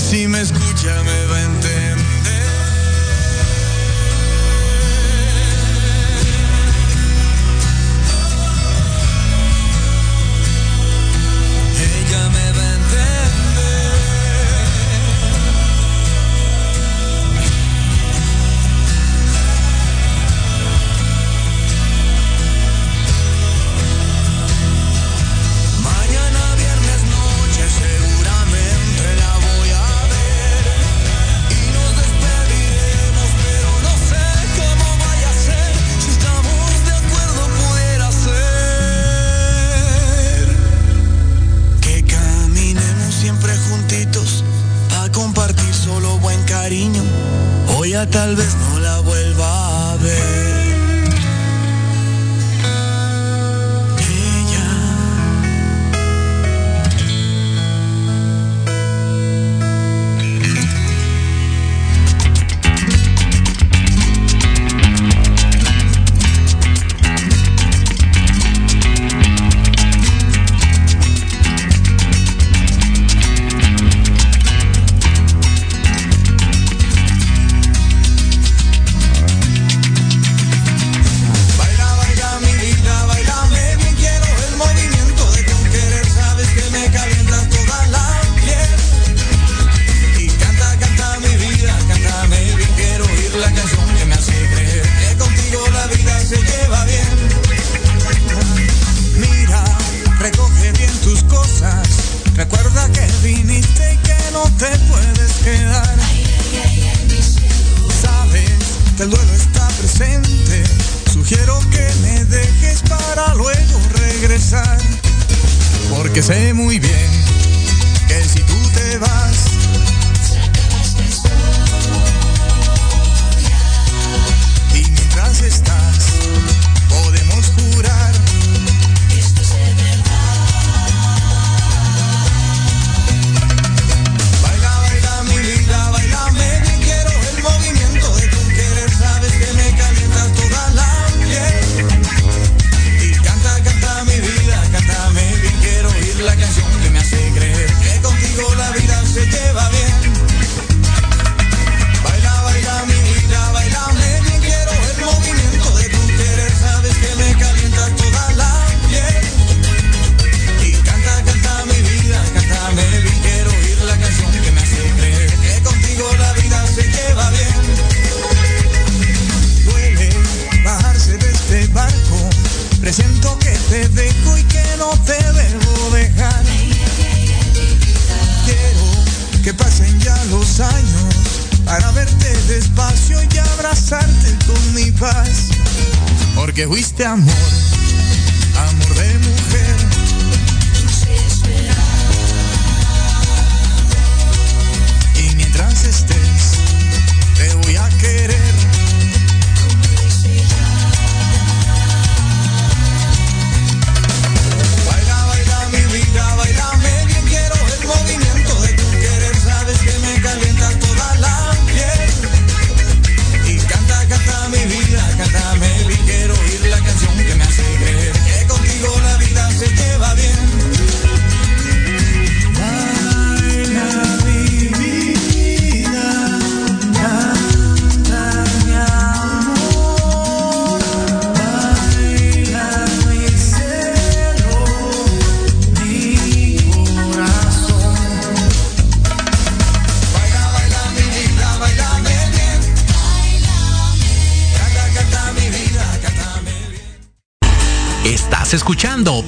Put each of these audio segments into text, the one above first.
si me escucha me va a entender. porque sé muy bien que si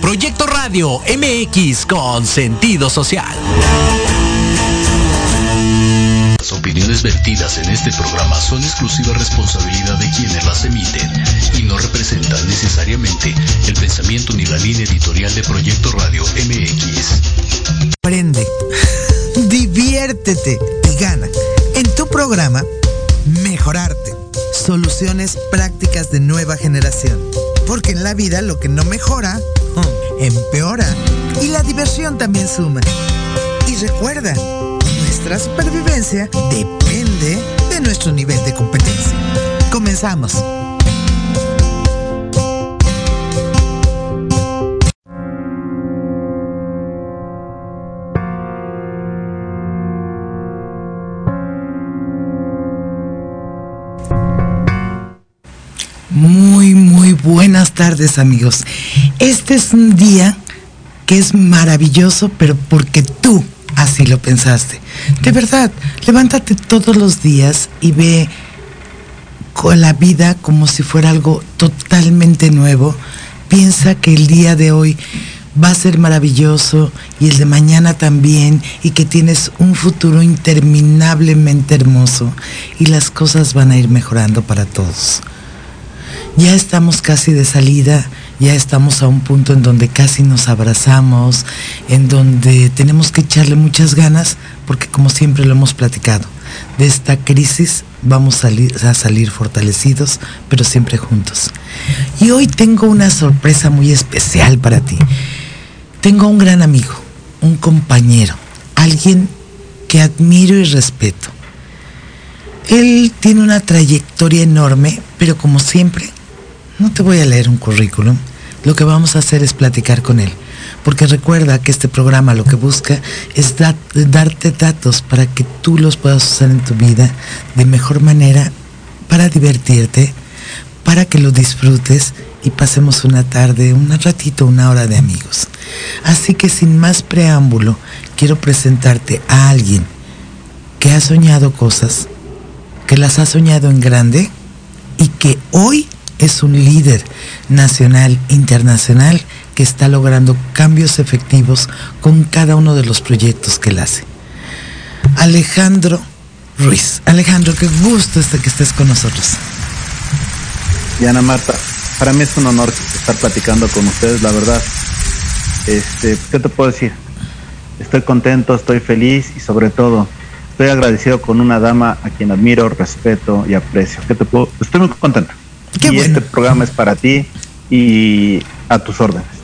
Proyecto Radio MX con sentido social. Las opiniones vertidas en este programa son exclusiva responsabilidad de quienes las emiten y no representan necesariamente el pensamiento ni la línea editorial de Proyecto Radio MX. Aprende, diviértete y gana. En tu programa, mejorarte. Soluciones prácticas de nueva generación. Porque en la vida lo que no mejora empeora y la diversión también suma. Y recuerda, nuestra supervivencia depende de nuestro nivel de competencia. Comenzamos. Muy, muy buenas tardes amigos. Este es un día que es maravilloso, pero porque tú así lo pensaste. De verdad, levántate todos los días y ve con la vida como si fuera algo totalmente nuevo. Piensa que el día de hoy va a ser maravilloso y el de mañana también y que tienes un futuro interminablemente hermoso y las cosas van a ir mejorando para todos. Ya estamos casi de salida, ya estamos a un punto en donde casi nos abrazamos, en donde tenemos que echarle muchas ganas porque como siempre lo hemos platicado, de esta crisis vamos a salir, fortalecidos, pero siempre juntos. Y hoy tengo una sorpresa muy especial para ti. Tengo un gran amigo, un compañero, alguien que admiro y respeto. Él tiene una trayectoria enorme, pero como siempre, no te voy a leer un currículum. Lo que vamos a hacer es platicar con él. Porque recuerda que este programa lo que busca es darte datos para que tú los puedas usar en tu vida de mejor manera para divertirte, para que lo disfrutes y pasemos una tarde, un ratito, una hora de amigos. Así que sin más preámbulo, quiero presentarte a alguien que ha soñado cosas, que las ha soñado en grande y que hoy es un líder nacional, internacional, que está logrando cambios efectivos con cada uno de los proyectos que él hace. Alejandro Ruiz. Alejandro, qué gusto este que estés con nosotros. Diana Marta, para mí es un honor estar platicando con ustedes, la verdad. Este, ¿qué te puedo decir? Estoy contento, estoy feliz y sobre todo estoy agradecido con una dama a quien admiro, respeto y aprecio. ¿Qué te puedo? Estoy muy contento. Y este programa es para ti y a tus órdenes.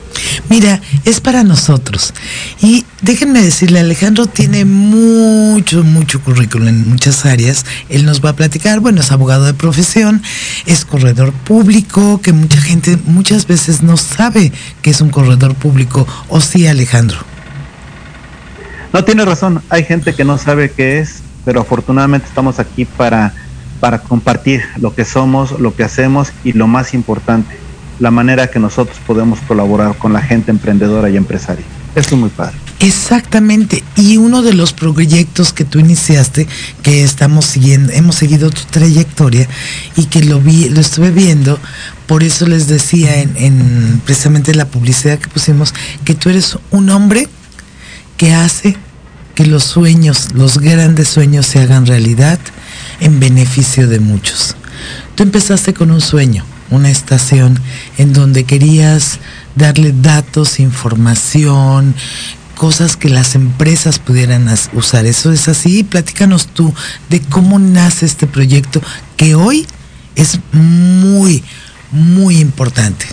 Mira, es para nosotros. Y déjenme decirle, Alejandro tiene mucho, mucho currículum en muchas áreas. Él nos va a platicar, bueno, es abogado de profesión, es corredor público, que mucha gente muchas veces no sabe que es un corredor público. ¿O sí, Alejandro? No, tiene razón. Hay gente que no sabe qué es, pero afortunadamente estamos aquí para, para compartir lo que somos, lo que hacemos y lo más importante, la manera que nosotros podemos colaborar con la gente emprendedora y empresaria. Esto es muy padre. Exactamente. Y uno de los proyectos que tú iniciaste, que estamos siguiendo, hemos seguido tu trayectoria y que lo vi, lo estuve viendo, por eso les decía en, en precisamente la publicidad que pusimos, que tú eres un hombre que hace que los sueños, los grandes sueños se hagan realidad en beneficio de muchos. Tú empezaste con un sueño, una estación en donde querías darle datos, información, cosas que las empresas pudieran usar. Eso es así. Platícanos tú de cómo nace este proyecto que hoy es muy, muy importante.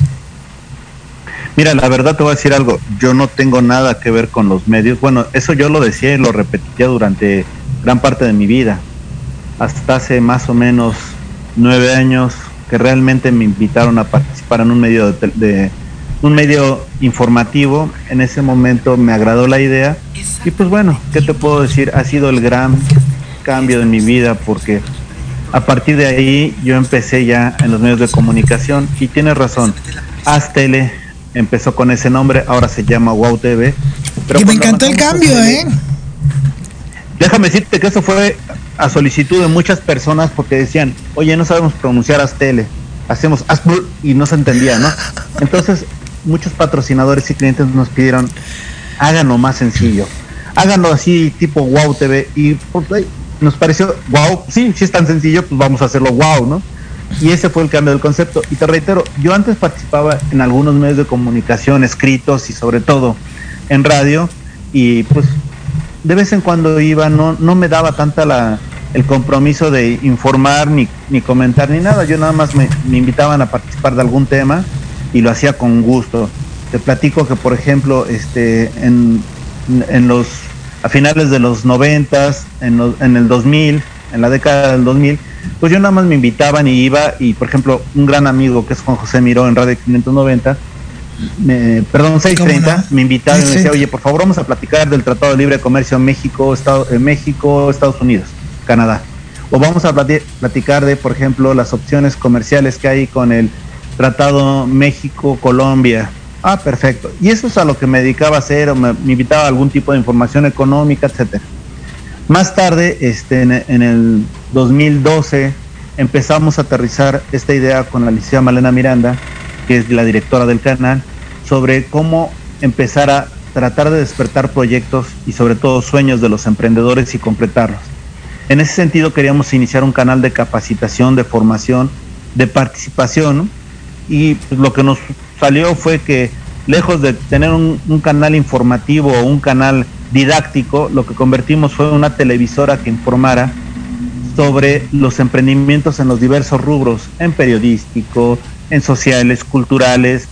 Mira, la verdad te voy a decir algo. Yo no tengo nada que ver con los medios. Bueno, eso yo lo decía y lo repetía durante gran parte de mi vida. Hasta hace más o menos nueve años que realmente me invitaron a participar en un medio de, un medio informativo. En ese momento me agradó la idea y pues bueno, ¿qué te puedo decir? Ha sido el gran cambio de mi vida porque a partir de ahí yo empecé ya en los medios de comunicación y tienes razón, Haz Tele empezó con ese nombre, ahora se llama Wow TV. Pero me encantó el cambio, ¿eh? Déjame decirte que eso fue a solicitud de muchas personas porque decían, oye, no sabemos pronunciar Astele, hacemos Asbul y no se entendía, ¿no? Entonces, muchos patrocinadores y clientes nos pidieron, háganlo más sencillo, háganlo así tipo Wow TV y pues, nos pareció, wow, sí, si es tan sencillo, pues vamos a hacerlo wow, ¿no? Y ese fue el cambio del concepto. Y te reitero, yo antes participaba en algunos medios de comunicación, escritos y sobre todo en radio, y pues de vez en cuando iba, no, no me daba tanta la, el compromiso de informar ni, ni comentar ni nada. Yo nada más me, invitaban a participar de algún tema y lo hacía con gusto. Te platico que, por ejemplo, este, en, en los, a finales de los noventas, en, en el 2000, en la década del 2000, pues yo nada más me invitaban y iba y, por ejemplo, un gran amigo que es Juan José Miró en Radio 590, me, perdón, 630, me invitaba y me decía, oye, por favor vamos a platicar del Tratado de Libre Comercio México, Estado, eh, México, Estados Unidos, Canadá. O vamos a platicar de, por ejemplo, las opciones comerciales que hay con el tratado México, Colombia. Ah, perfecto. Y eso es a lo que me dedicaba a hacer, o me, me invitaba a algún tipo de información económica, etcétera. Más tarde, este, en, en el 2012, empezamos a aterrizar esta idea con la licenciada Malena Miranda, que es la directora del canal, sobre cómo empezar a tratar de despertar proyectos y sobre todo sueños de los emprendedores y completarlos. En ese sentido queríamos iniciar un canal de capacitación, de formación, de participación y lo que nos salió fue que lejos de tener un canal informativo o un canal didáctico, lo que convertimos fue una televisora que informara sobre los emprendimientos en los diversos rubros, en periodístico, en sociales, culturales,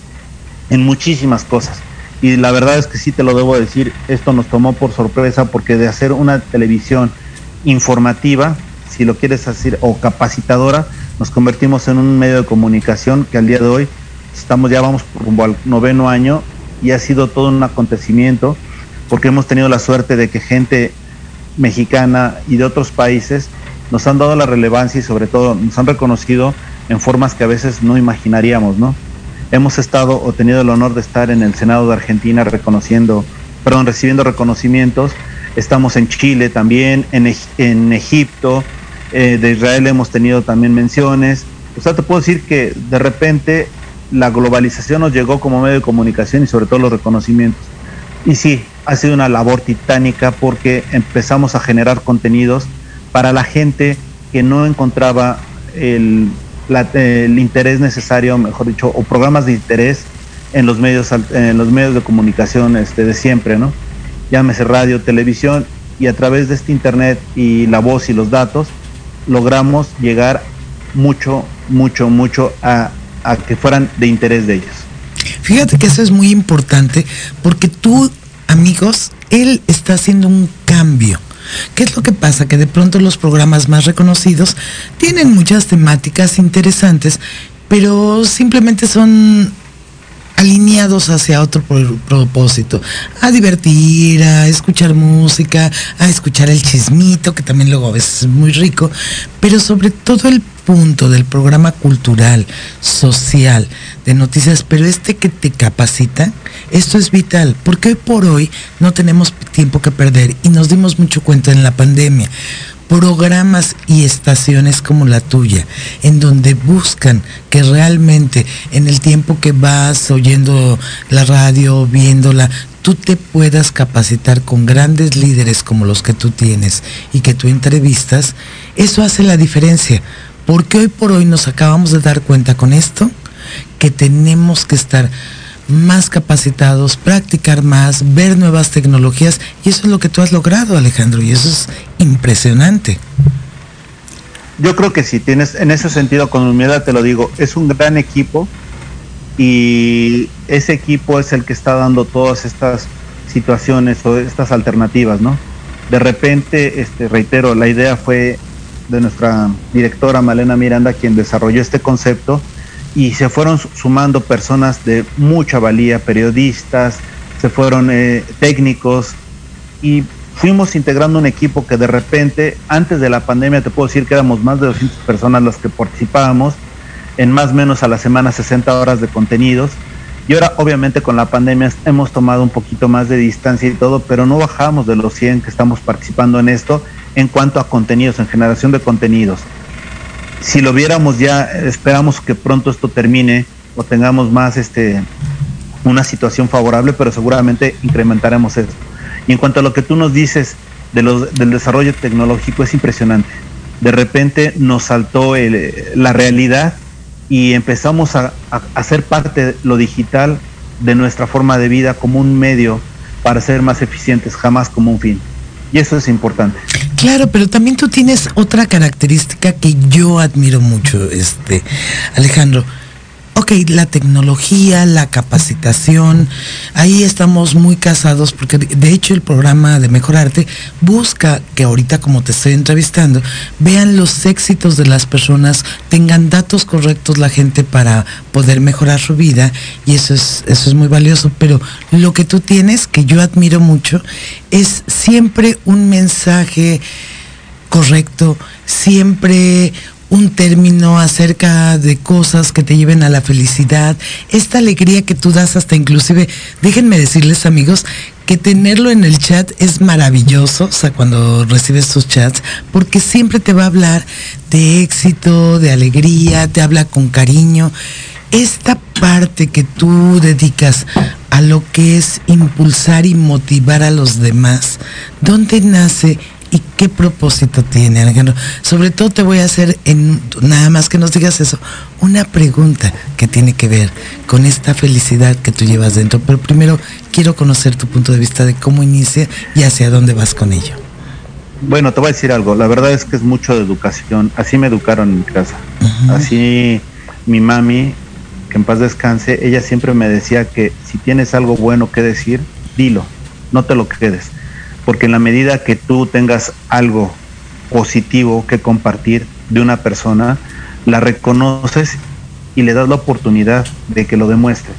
en muchísimas cosas. Y la verdad es que sí te lo debo decir, esto nos tomó por sorpresa porque de hacer una televisión informativa, si lo quieres decir, o capacitadora, nos convertimos en un medio de comunicación que al día de hoy estamos ya vamos rumbo al noveno año y ha sido todo un acontecimiento porque hemos tenido la suerte de que gente mexicana y de otros países nos han dado la relevancia y sobre todo nos han reconocido en formas que a veces no imaginaríamos, ¿no? Hemos estado o tenido el honor de estar en el Senado de Argentina reconociendo, perdón, recibiendo reconocimientos. Estamos en Chile también, en, en Egipto, eh, de Israel hemos tenido también menciones. O sea, te puedo decir que de repente la globalización nos llegó como medio de comunicación y sobre todo los reconocimientos. Y sí, ha sido una labor titánica porque empezamos a generar contenidos para la gente que no encontraba el, la, el interés necesario, mejor dicho, o programas de interés en los medios, en los medios de comunicación este, de siempre, ¿no? Llámese radio, televisión, y a través de este internet y la voz y los datos, logramos llegar mucho, mucho, mucho a, a que fueran de interés de ellos. Fíjate que eso es muy importante porque tú, amigos, él está haciendo un cambio. ¿Qué es lo que pasa? Que de pronto los programas más reconocidos tienen muchas temáticas interesantes, pero simplemente son alineados hacia otro pro- propósito, a divertir, a escuchar música, a escuchar el chismito, que también luego a veces es muy rico, pero sobre todo el punto del programa cultural, social, de noticias, pero este que te capacita, esto es vital, porque hoy por hoy no tenemos tiempo que perder y nos dimos mucho cuenta en la pandemia programas y estaciones como la tuya, en donde buscan que realmente en el tiempo que vas oyendo la radio, viéndola, tú te puedas capacitar con grandes líderes como los que tú tienes y que tú entrevistas, eso hace la diferencia. Porque hoy por hoy nos acabamos de dar cuenta con esto que tenemos que estar más capacitados, practicar más, ver nuevas tecnologías y eso es lo que tú has logrado, Alejandro, y eso es impresionante. Yo creo que sí, tienes, en ese sentido, con humildad te lo digo, es un gran equipo y ese equipo es el que está dando todas estas situaciones o estas alternativas, ¿no? De repente, este, reitero, la idea fue de nuestra directora Malena Miranda quien desarrolló este concepto y se fueron sumando personas de mucha valía, periodistas, se fueron eh, técnicos y fuimos integrando un equipo que de repente, antes de la pandemia, te puedo decir que éramos más de 200 personas las que participábamos, en más o menos a la semana 60 horas de contenidos. Y ahora, obviamente, con la pandemia hemos tomado un poquito más de distancia y todo, pero no bajamos de los 100 que estamos participando en esto en cuanto a contenidos, en generación de contenidos. Si lo viéramos ya, esperamos que pronto esto termine o tengamos más este una situación favorable, pero seguramente incrementaremos esto. Y en cuanto a lo que tú nos dices de los, del desarrollo tecnológico, es impresionante. De repente nos saltó la realidad y empezamos a, ser parte de lo digital de nuestra forma de vida como un medio para ser más eficientes, jamás como un fin. Y eso es importante. Claro, pero también tú tienes otra característica que yo admiro mucho, este, Alejandro. Ok, la tecnología, la capacitación, ahí estamos muy casados porque de hecho el programa de Mejorarte busca que ahorita como te estoy entrevistando, vean los éxitos de las personas, tengan datos correctos la gente para poder mejorar su vida y eso es, eso es muy valioso, pero lo que tú tienes, que yo admiro mucho, es siempre un mensaje correcto, siempre un término acerca de cosas que te lleven a la felicidad, esta alegría que tú das hasta inclusive, déjenme decirles amigos, que tenerlo en el chat es maravilloso, o sea, cuando recibes sus chats, porque siempre te va a hablar de éxito, de alegría, te habla con cariño. Esta parte que tú dedicas a lo que es impulsar y motivar a los demás, ¿dónde nace y qué propósito tiene, Alejandro? Sobre todo te voy a hacer, en, nada más que nos digas eso, una pregunta que tiene que ver con esta felicidad que tú llevas dentro. Pero primero quiero conocer tu punto de vista de cómo inicia y hacia dónde vas con ello. Bueno, te voy a decir algo. La verdad es que es mucho de educación. Así me educaron en mi casa. Así mi mami, que en paz descanse, ella siempre me decía que si tienes algo bueno que decir, dilo, no te lo quedes. Porque en la medida que tú tengas algo positivo que compartir de una persona, la reconoces y le das la oportunidad de que lo demuestre.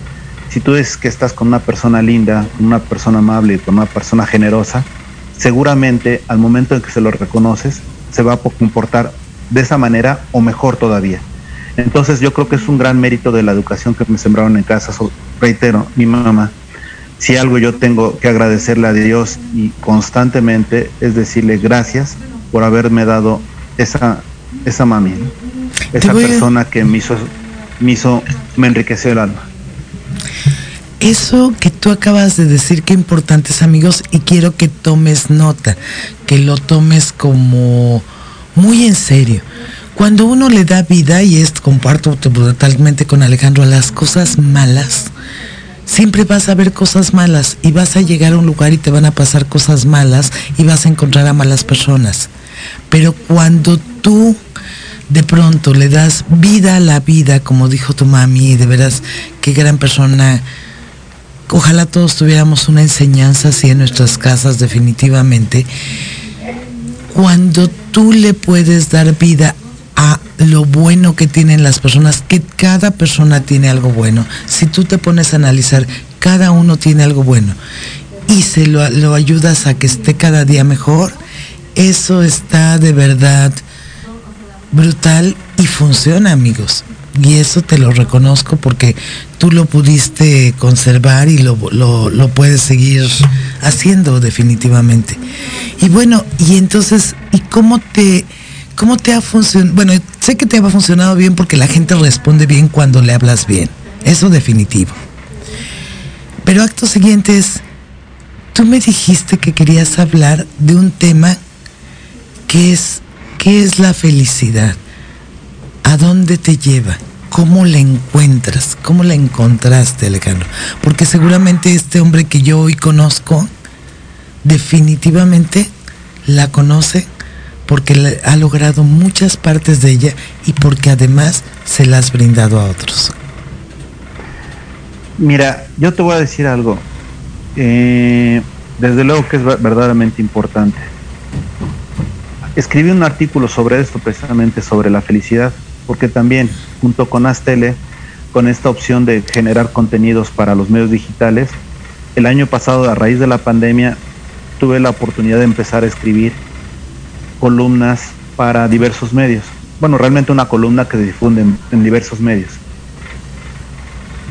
Si tú dices que estás con una persona linda, con una persona amable, con una persona generosa, seguramente al momento en que se lo reconoces, se va a comportar de esa manera o mejor todavía. Entonces yo creo que es un gran mérito de la educación que me sembraron en casa. reitero, mi mamá, si algo yo tengo que agradecerle a Dios y constantemente es decirle gracias por haberme dado esa, esa mami, esa persona que me hizo, me hizo, me enriqueció el alma. Eso que tú acabas de decir, qué importantes amigos, y quiero que tomes nota, que lo tomes como muy en serio. Cuando uno le da vida, y esto comparto totalmente con Alejandro, a las cosas malas, siempre vas a ver cosas malas y vas a llegar a un lugar y te van a pasar cosas malas y vas a encontrar a malas personas. Pero cuando tú de pronto le das vida a la vida, como dijo tu mami, de veras, qué gran persona Ojalá todos tuviéramos una enseñanza así en nuestras casas definitivamente. Cuando tú le puedes dar vida lo bueno que tienen las personas, que cada persona tiene algo bueno. Si tú te pones a analizar, cada uno tiene algo bueno y se lo, lo ayudas a que esté cada día mejor, eso está de verdad brutal y funciona, amigos y eso te lo reconozco porque tú lo pudiste conservar y lo, lo, puedes seguir haciendo definitivamente. Y bueno, y entonces, ¿y cómo te, cómo te ha funcionado? Bueno, sé que te ha funcionado bien porque la gente responde bien cuando le hablas bien, eso definitivo. Pero acto siguiente es, tú me dijiste que querías hablar de un tema que es, ¿qué es la felicidad? ¿A dónde te lleva? ¿Cómo la encuentras? ¿Cómo la encontraste, Alejandro? Porque seguramente este hombre que yo hoy conozco, definitivamente la conoce porque ha logrado muchas partes de ella y porque además se la has brindado a otros. Mira, yo te voy a decir algo. Eh, desde luego que es verdaderamente importante. Escribí un artículo sobre esto, precisamente sobre la felicidad, porque también junto con Astele, con esta opción de generar contenidos para los medios digitales, el año pasado a raíz de la pandemia tuve la oportunidad de empezar a escribir columnas para diversos medios. Bueno, realmente una columna que se difunde en, diversos medios.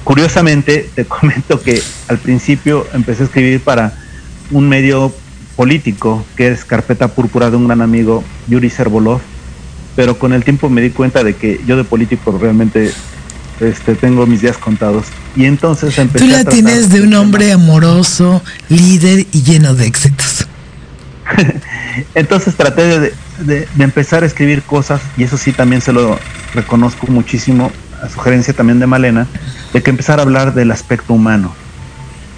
Curiosamente, te comento que al principio empecé a escribir para un medio político, que es Carpeta Púrpura de un gran amigo, Yuri Servolov, pero con el tiempo me di cuenta de que yo de político realmente este, tengo mis días contados. Y entonces empecé Tú la tienes de un hombre amoroso, líder y lleno de éxitos. entonces traté de, de, empezar a escribir cosas, y eso sí también se lo reconozco muchísimo, a sugerencia también de Malena, de que empezar a hablar del aspecto humano,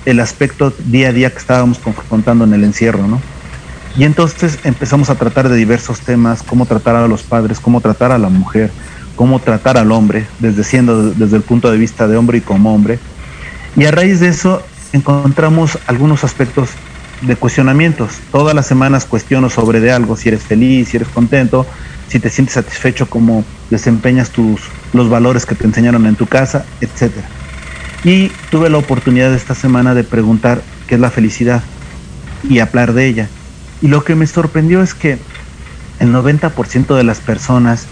el aspecto día a día que estábamos confrontando en el encierro, ¿no? Y entonces empezamos a tratar de diversos temas, cómo tratar a los padres, cómo tratar a la mujer, cómo tratar al hombre, desde siendo desde el punto de vista de hombre y como hombre. Y a raíz de eso encontramos algunos aspectos de cuestionamientos. Todas las semanas cuestiono sobre de algo, si eres feliz, si eres contento, si te sientes satisfecho como desempeñas tus los valores que te enseñaron en tu casa, etcétera. Y tuve la oportunidad esta semana de preguntar qué es la felicidad y hablar de ella. Y lo que me sorprendió es que el 90% de las personas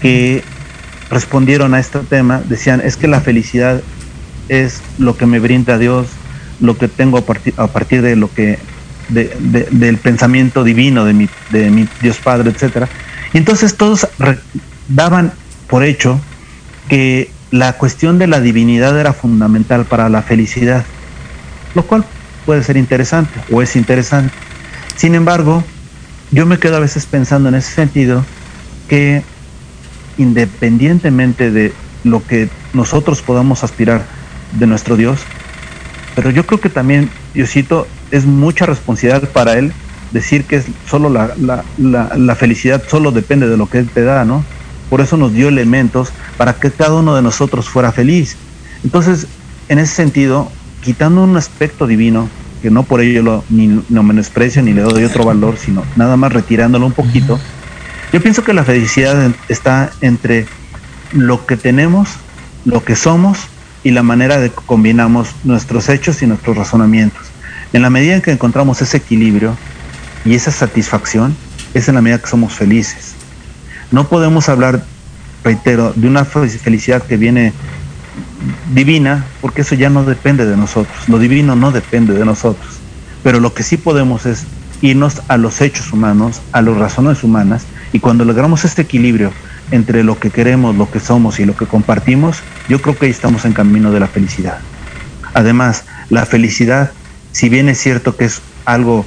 que respondieron a este tema decían, es que la felicidad es lo que me brinda Dios, lo que tengo a partir, a partir de lo que de, de, del pensamiento divino de mi, de mi Dios Padre, etcétera. Y entonces todos daban por hecho que la cuestión de la divinidad era fundamental para la felicidad, lo cual puede ser interesante o es interesante. Sin embargo, yo me quedo a veces pensando en ese sentido que independientemente de lo que nosotros podamos aspirar de nuestro Dios, pero yo creo que también, Diosito, es mucha responsabilidad para Él decir que solo la, la, la, la, felicidad solo depende de lo que Él te da, ¿no? Por eso nos dio elementos para que cada uno de nosotros fuera feliz. Entonces, en ese sentido, quitando un aspecto divino, que no por ello lo, ni lo menosprecio ni le doy otro valor, sino nada más retirándolo un poquito, yo pienso que la felicidad está entre lo que tenemos, lo que somos y la manera de que combinamos nuestros hechos y nuestros razonamientos. En la medida en que encontramos ese equilibrio y esa satisfacción, es en la medida que somos felices. No podemos hablar, reitero, de una felicidad que viene divina, porque eso ya no depende de nosotros. Lo divino no depende de nosotros. Pero lo que sí podemos es irnos a los hechos humanos, a las razones humanas, y cuando logramos este equilibrio entre lo que queremos, lo que somos y lo que compartimos, yo creo que ahí estamos en camino de la felicidad. Además, la felicidad, si bien es cierto que es algo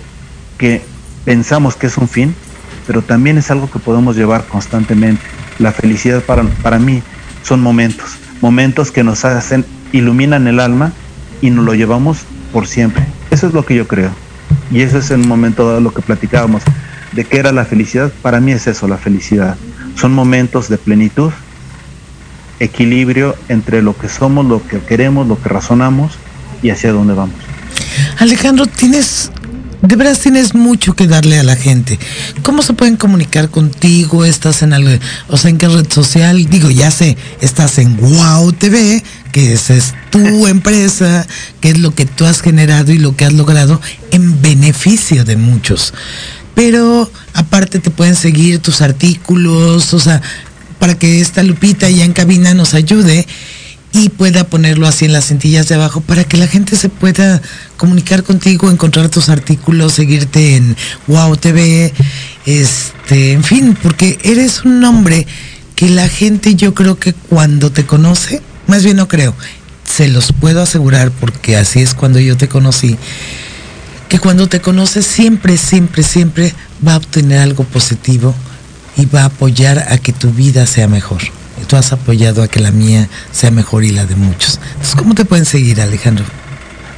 que pensamos que es un fin, pero también es algo que podemos llevar constantemente. La felicidad para, para mí son momentos, momentos que nos hacen, iluminan el alma y nos lo llevamos por siempre. Eso es lo que yo creo. Y eso es en un momento dado lo que platicábamos de qué era la felicidad. Para mí es eso, la felicidad. Son momentos de plenitud, equilibrio entre lo que somos, lo que queremos, lo que razonamos y hacia dónde vamos. Alejandro, tienes de veras tienes mucho que darle a la gente. ¿Cómo se pueden comunicar contigo? ¿Estás en algo, o sea, en qué red social? Digo, ya sé, estás en Wow TV, que esa es tu empresa, que es lo que tú has generado y lo que has logrado en beneficio de muchos. Pero aparte te pueden seguir tus artículos, o sea, para que esta Lupita ya en cabina nos ayude y pueda ponerlo así en las cintillas de abajo para que la gente se pueda comunicar contigo, encontrar tus artículos, seguirte en Wow TV, este, en fin, porque eres un hombre que la gente yo creo que cuando te conoce, más bien no creo, se los puedo asegurar porque así es cuando yo te conocí, que cuando te conoces siempre, siempre, siempre va a obtener algo positivo y va a apoyar a que tu vida sea mejor tú has apoyado a que la mía sea mejor y la de muchos. Entonces, ¿cómo te pueden seguir, Alejandro?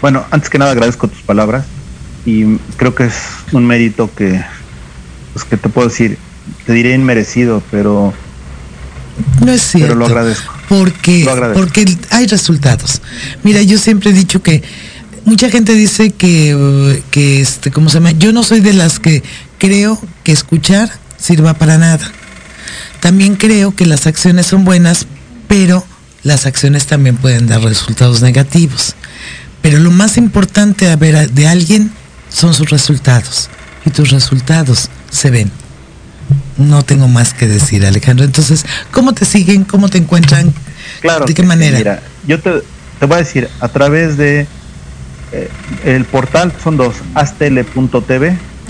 Bueno, antes que nada agradezco tus palabras y creo que es un mérito que, pues que te puedo decir, te diré inmerecido, pero no es cierto. Pero lo agradezco. Porque, Lo agradezco. porque hay resultados. Mira, yo siempre he dicho que mucha gente dice que, que este, ¿cómo se llama? Yo no soy de las que creo que escuchar sirva para nada. También creo que las acciones son buenas, pero las acciones también pueden dar resultados negativos. Pero lo más importante a ver de alguien son sus resultados. Y tus resultados se ven. No tengo más que decir, Alejandro. Entonces, ¿cómo te siguen? ¿Cómo te encuentran? Claro. ¿De qué manera? mira, yo te, te voy a decir, a través de eh, el portal son dos, nos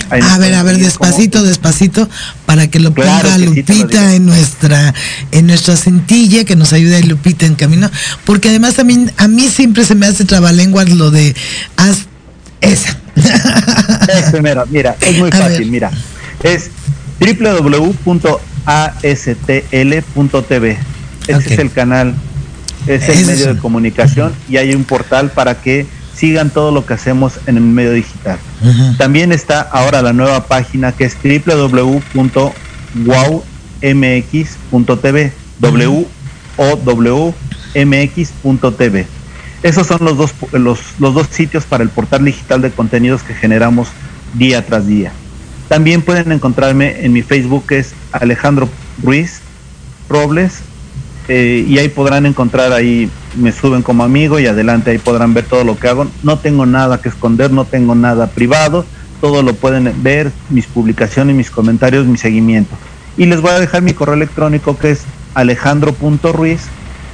A ver, a ver, despacito, despacito, para que lo Claro ponga que Lupita en nuestra, en nuestra cintilla, que nos ayude Lupita en camino, porque además también a mí siempre se me hace trabalenguas lo de haz esa. Mero, mira, es muy A fácil, ver. mira. Es www.astl.tv. Ese es el canal, es el medio de comunicación y hay un portal para que sigan todo lo que hacemos en el medio digital. También está ahora la nueva página que es www.wowmx.tv, w o w mx.tv. Esos son los dos, los, los dos sitios para el portal digital de contenidos que generamos día tras día. También pueden encontrarme en mi Facebook que es Alejandro Ruiz Robles eh, y ahí podrán encontrar ahí me suben como amigo y adelante ahí podrán ver todo lo que hago. No tengo nada que esconder, no tengo nada privado, todo lo pueden ver, mis publicaciones, mis comentarios, mi seguimiento. Y les voy a dejar mi correo electrónico que es alejandro.ruiz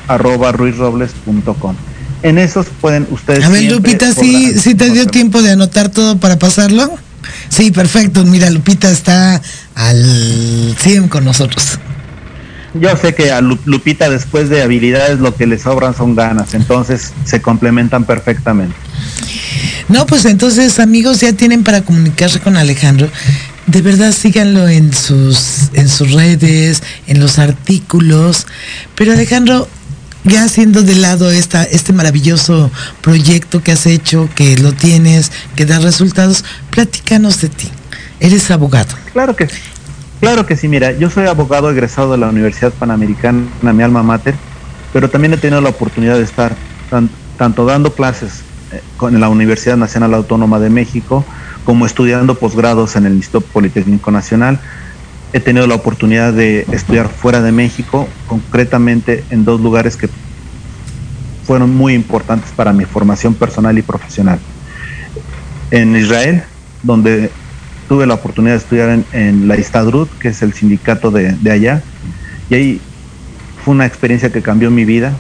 arroba ruizrobles.com. En esos pueden ustedes... A ver, Lupita, ¿sí, ¿sí te dio tiempo de anotar todo para pasarlo? Sí, perfecto. Mira, Lupita está al 100 con nosotros. Yo sé que a Lu- Lupita después de habilidades lo que le sobran son ganas, entonces se complementan perfectamente. No, pues entonces, amigos, ya tienen para comunicarse con Alejandro. De verdad, síganlo en sus, en sus redes, en los artículos. Pero Alejandro, ya haciendo de lado esta, este maravilloso proyecto que has hecho, que lo tienes, que da resultados, platícanos de ti. Eres abogado. Claro que sí. Claro que sí, mira, yo soy abogado egresado de la Universidad Panamericana, mi alma mater, pero también he tenido la oportunidad de estar tan- tanto dando clases eh, con la Universidad Nacional Autónoma de México como estudiando posgrados en el Instituto Politécnico Nacional. He tenido la oportunidad de estudiar fuera de México, concretamente en dos lugares que fueron muy importantes para mi formación personal y profesional. En Israel, donde tuve la oportunidad de estudiar en, la Istadrut, que es el sindicato de, de allá, y ahí fue una experiencia que cambió mi vida,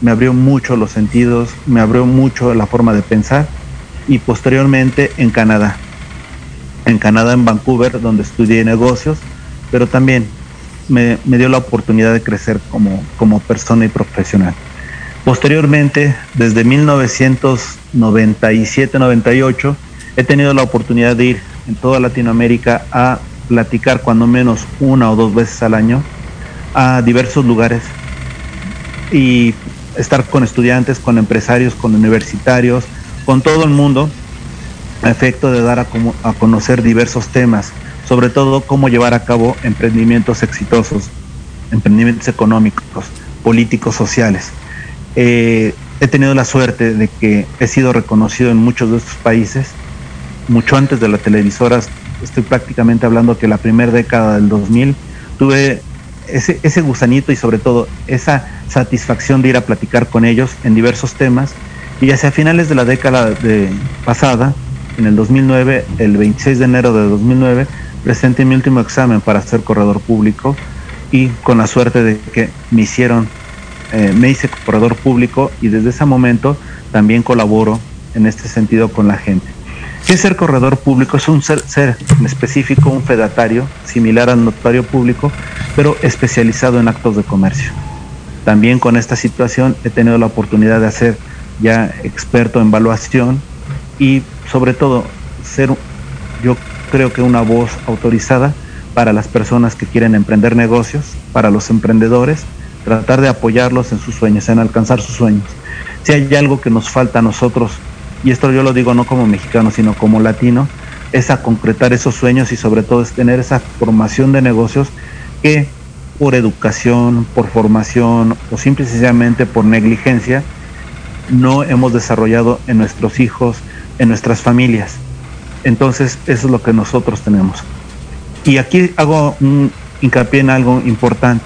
me abrió mucho los sentidos, me abrió mucho la forma de pensar, y posteriormente en Canadá, en Canadá, en Vancouver, donde estudié negocios, pero también me, me dio la oportunidad de crecer como, como persona y profesional. Posteriormente, desde 1997-98, he tenido la oportunidad de ir en toda Latinoamérica a platicar cuando menos una o dos veces al año a diversos lugares y estar con estudiantes, con empresarios, con universitarios, con todo el mundo, a efecto de dar a, conocer diversos temas, sobre todo cómo llevar a cabo emprendimientos exitosos, emprendimientos económicos, políticos, sociales. Eh, he tenido la suerte de que he sido reconocido en muchos de estos países, mucho antes de las televisoras, estoy prácticamente hablando que la primera década del 2000 tuve ese, gusanito y sobre todo esa satisfacción de ir a platicar con ellos en diversos temas y hacia finales de la década pasada, en el 2009, el 26 de enero de 2009, presenté mi último examen para ser corredor público y con la suerte de que me hicieron, eh, me hice corredor público y desde ese momento también colaboro en este sentido con la gente. ¿Qué es ser corredor público? Es un ser, específico, un fedatario, similar al notario público, pero especializado en actos de comercio. También con esta situación he tenido la oportunidad de ser ya experto en evaluación y sobre todo ser, yo creo que una voz autorizada para las personas que quieren emprender negocios, para los emprendedores, tratar de apoyarlos en sus sueños, en alcanzar sus sueños. Si hay algo que nos falta a nosotros, y esto yo lo digo no como mexicano, sino como latino, es a concretar esos sueños y sobre todo es tener esa formación de negocios que por educación, por formación o simple y sencillamente por negligencia no hemos desarrollado en nuestros hijos, en nuestras familias. Entonces, eso es lo que nosotros tenemos. Y aquí hago un hincapié en algo importante.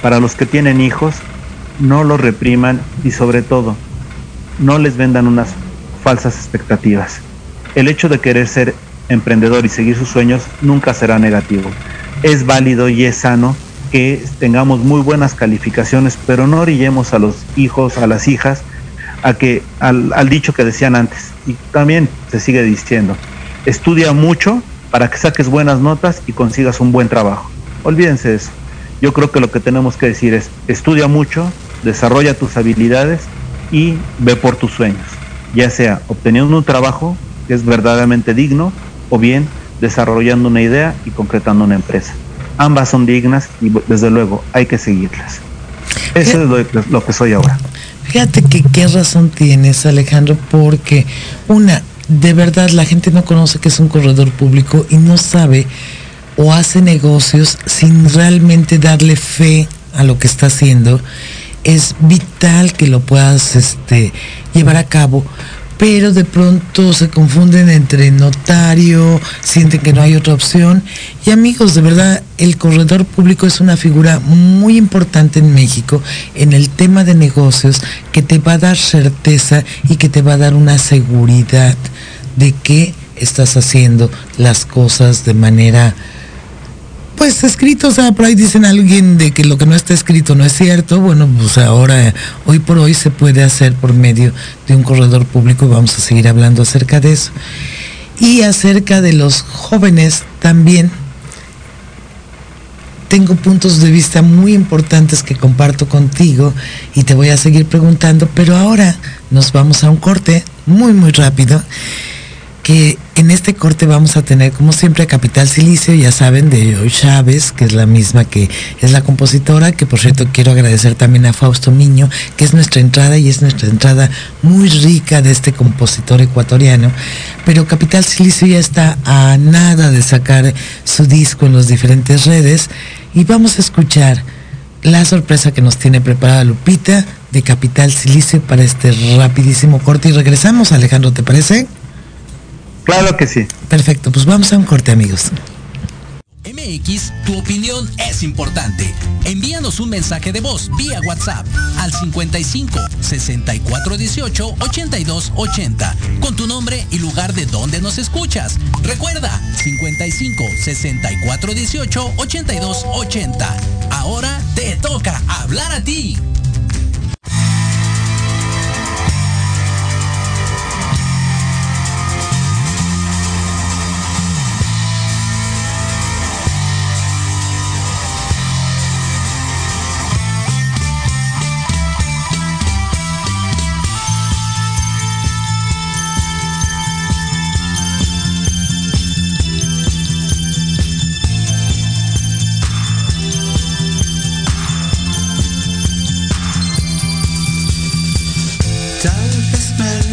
Para los que tienen hijos, no los repriman y sobre todo, no les vendan unas falsas expectativas. El hecho de querer ser emprendedor y seguir sus sueños nunca será negativo. Es válido y es sano que tengamos muy buenas calificaciones, pero no orillemos a los hijos, a las hijas, a que al, dicho que decían antes y también se sigue diciendo estudia mucho para que saques buenas notas y consigas un buen trabajo olvídense de eso yo creo que lo que tenemos que decir es estudia mucho desarrolla tus habilidades y ve por tus sueños ya sea obteniendo un trabajo que es verdaderamente digno o bien desarrollando una idea y concretando una empresa. Ambas son dignas y desde luego hay que seguirlas. Eso es lo, lo que soy ahora. Fíjate que qué razón tienes, Alejandro, porque una, de verdad la gente no conoce que es un corredor público y no sabe o hace negocios sin realmente darle fe a lo que está haciendo. Es vital que lo puedas este, llevar a cabo, pero de pronto se confunden entre notario, sienten que no hay otra opción. Y amigos, de verdad, el corredor público es una figura muy importante en México en el tema de negocios que te va a dar certeza y que te va a dar una seguridad de que estás haciendo las cosas de manera pues escrito, o sea, por ahí dicen alguien de que lo que no está escrito no es cierto. Bueno, pues ahora, hoy por hoy se puede hacer por medio de un corredor público y vamos a seguir hablando acerca de eso. Y acerca de los jóvenes también tengo puntos de vista muy importantes que comparto contigo y te voy a seguir preguntando, pero ahora nos vamos a un corte muy, muy rápido que en este corte vamos a tener como siempre a Capital Silicio, ya saben, de Joy Chávez, que es la misma que es la compositora, que por cierto quiero agradecer también a Fausto Miño, que es nuestra entrada y es nuestra entrada muy rica de este compositor ecuatoriano. Pero Capital Silicio ya está a nada de sacar su disco en las diferentes redes y vamos a escuchar la sorpresa que nos tiene preparada Lupita de Capital Silicio para este rapidísimo corte y regresamos, Alejandro, ¿te parece? Claro que sí. Perfecto, pues vamos a un corte, amigos. MX, tu opinión es importante. Envíanos un mensaje de voz vía WhatsApp al 55 64 18 82 80 con tu nombre y lugar de donde nos escuchas. Recuerda 55 64 18 82 80. Ahora te toca hablar a ti.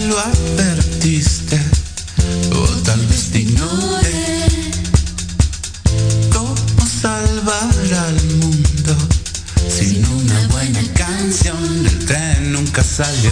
Lo advertiste, o tal vez te. ¿Cómo salvar al mundo sin una buena canción? El tren nunca salió,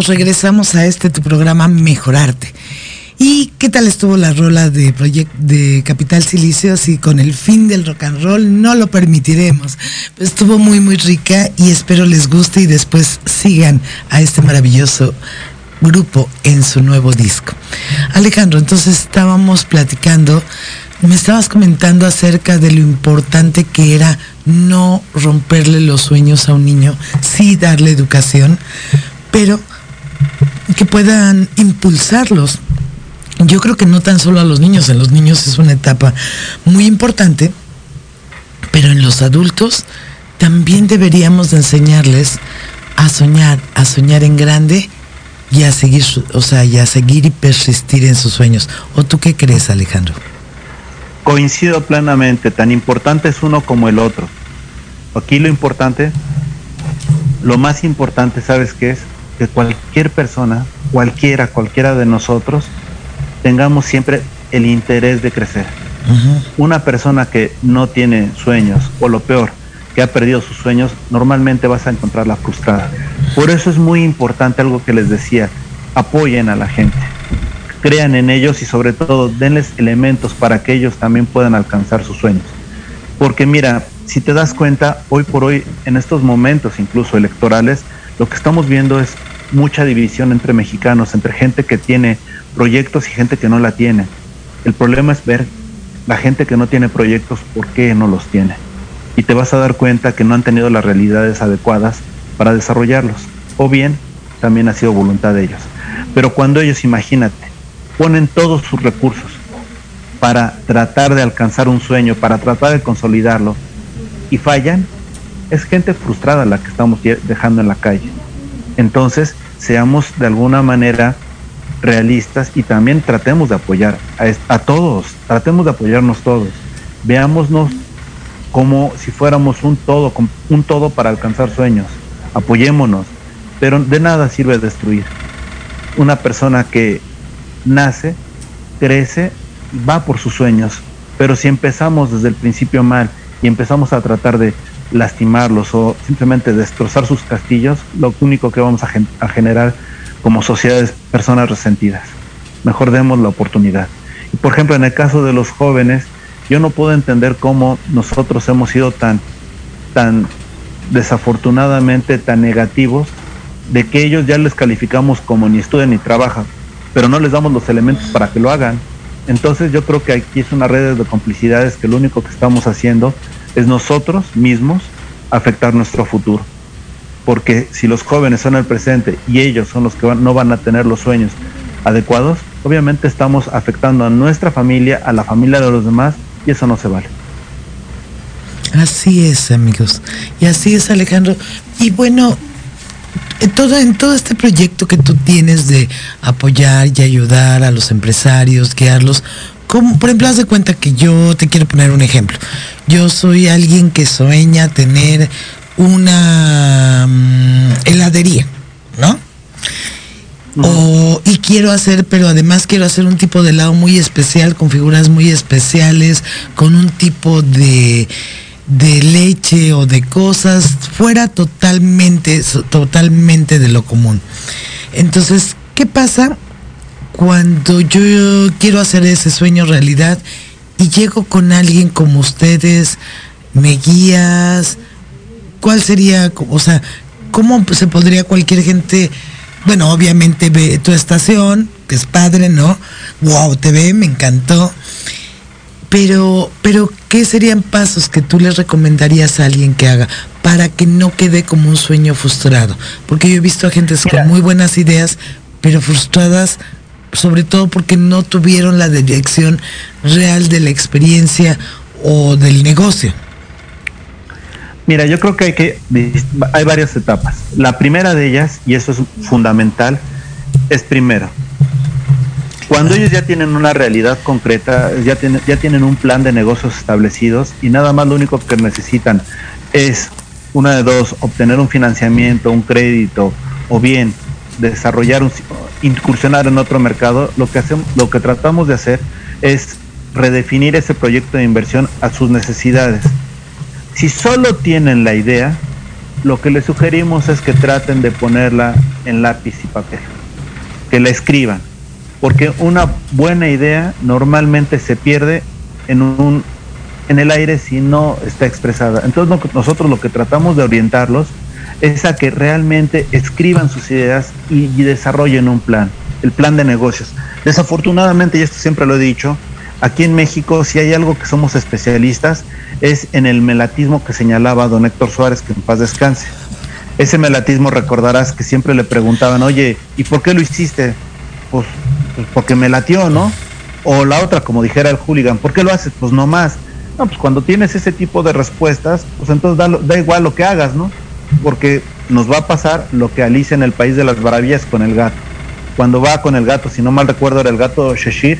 regresamos a este tu programa Mejorarte. ¿Y qué tal estuvo la rola de, de Capital Silicio? Si con el fin del rock and roll no lo permitiremos. estuvo muy, muy rica y espero les guste y después sigan a este maravilloso grupo en su nuevo disco. Alejandro, entonces estábamos platicando, me estabas comentando acerca de lo importante que era no romperle los sueños a un niño, sí darle educación, pero que puedan impulsarlos yo creo que no tan solo a los niños, en los niños es una etapa muy importante, pero en los adultos también deberíamos enseñarles a soñar, a soñar en grande y a seguir, o sea, y a seguir y persistir en sus sueños. ¿O tú qué crees, Alejandro? Coincido plenamente, tan importante es uno como el otro. Aquí lo importante, lo más importante, ¿sabes qué es? Que cualquier persona, cualquiera, cualquiera de nosotros, tengamos siempre el interés de crecer. Una persona que no tiene sueños, o lo peor, que ha perdido sus sueños, normalmente vas a encontrarla frustrada. Por eso es muy importante algo que les decía, apoyen a la gente, crean en ellos y sobre todo denles elementos para que ellos también puedan alcanzar sus sueños. Porque mira, si te das cuenta, hoy por hoy, en estos momentos incluso electorales, lo que estamos viendo es mucha división entre mexicanos, entre gente que tiene proyectos y gente que no la tiene. El problema es ver la gente que no tiene proyectos, por qué no los tiene. Y te vas a dar cuenta que no han tenido las realidades adecuadas para desarrollarlos. O bien, también ha sido voluntad de ellos. Pero cuando ellos, imagínate, ponen todos sus recursos para tratar de alcanzar un sueño, para tratar de consolidarlo, y fallan, es gente frustrada la que estamos dejando en la calle. Entonces, seamos de alguna manera realistas y también tratemos de apoyar a, todos, tratemos de apoyarnos todos. Veámonos como si fuéramos un todo, un todo para alcanzar sueños. Apoyémonos, pero de nada sirve destruir. Una persona que nace, crece, va por sus sueños, pero si empezamos desde el principio mal y empezamos a tratar de lastimarlos o simplemente destrozar sus castillos, lo único que vamos a generar como sociedades personas resentidas. Mejor demos la oportunidad. Y por ejemplo, en el caso de los jóvenes, yo no puedo entender cómo nosotros hemos sido tan, tan desafortunadamente tan negativos de que ellos ya les calificamos como ni estudian ni trabajan, pero no les damos los elementos para que lo hagan. Entonces yo creo que aquí es una red de complicidades que lo único que estamos haciendo es nosotros mismos afectar nuestro futuro porque si los jóvenes son el presente y ellos son los que no van a tener los sueños adecuados, obviamente estamos afectando a nuestra familia, a la familia de los demás, y eso no se vale. Así es, amigos. Y así es, Alejandro. Y bueno, en todo, en todo este proyecto que tú tienes de apoyar y ayudar a los empresarios, guiarlos, como por ejemplo, haz de cuenta que yo te quiero poner un ejemplo. Yo soy alguien que sueña tener una mm, heladería, ¿no? y quiero hacer, pero además quiero hacer un tipo de helado muy especial, con figuras muy especiales, con un tipo de, de leche o de cosas fuera totalmente, totalmente de lo común. Entonces, ¿qué pasa cuando yo quiero hacer ese sueño realidad y llego con alguien como ustedes, me guías, ¿cuál sería, o sea, cómo se podría cualquier gente, bueno, obviamente ve tu estación, que es padre, ¿no? Wow, TV, me encantó. Pero, pero, ¿qué serían pasos que tú le recomendarías a alguien que haga para que no quede como un sueño frustrado? Porque yo he visto a gente con muy buenas ideas, pero frustradas sobre todo porque no tuvieron la dirección real de la experiencia o del negocio. Mira, yo creo que hay que hay varias etapas. La primera de ellas, y eso es fundamental, es primero. Cuando ellos ya tienen una realidad concreta, ya tienen, ya tienen un plan de negocios establecidos y nada más lo único que necesitan es una de dos, obtener un financiamiento, un crédito o bien desarrollar un incursionar en otro mercado, lo que hacemos, lo que tratamos de hacer es redefinir ese proyecto de inversión a sus necesidades si solo tienen la idea, lo que les sugerimos es que traten de ponerla en lápiz y papel, que la escriban, porque una buena idea normalmente se pierde en un en el aire si no está expresada. Entonces nosotros lo que tratamos de orientarlos es a que realmente escriban sus ideas y, desarrollen un plan, el plan de negocios. Desafortunadamente, y esto siempre lo he dicho, aquí en México si hay algo que somos especialistas es en el melatismo que señalaba don Héctor Suárez, que en paz descanse. Ese melatismo recordarás que siempre le preguntaban, oye, ¿y por qué lo hiciste? Pues, pues porque me latió, ¿no? O la otra, como dijera el hooligan, ¿por qué lo haces? Pues no más. No, pues cuando tienes ese tipo de respuestas, pues entonces da, da igual lo que hagas, ¿no? Porque nos va a pasar lo que Alicia en el País de las Maravillas con el gato. Cuando va con el gato, si no mal recuerdo era el gato Sheshir,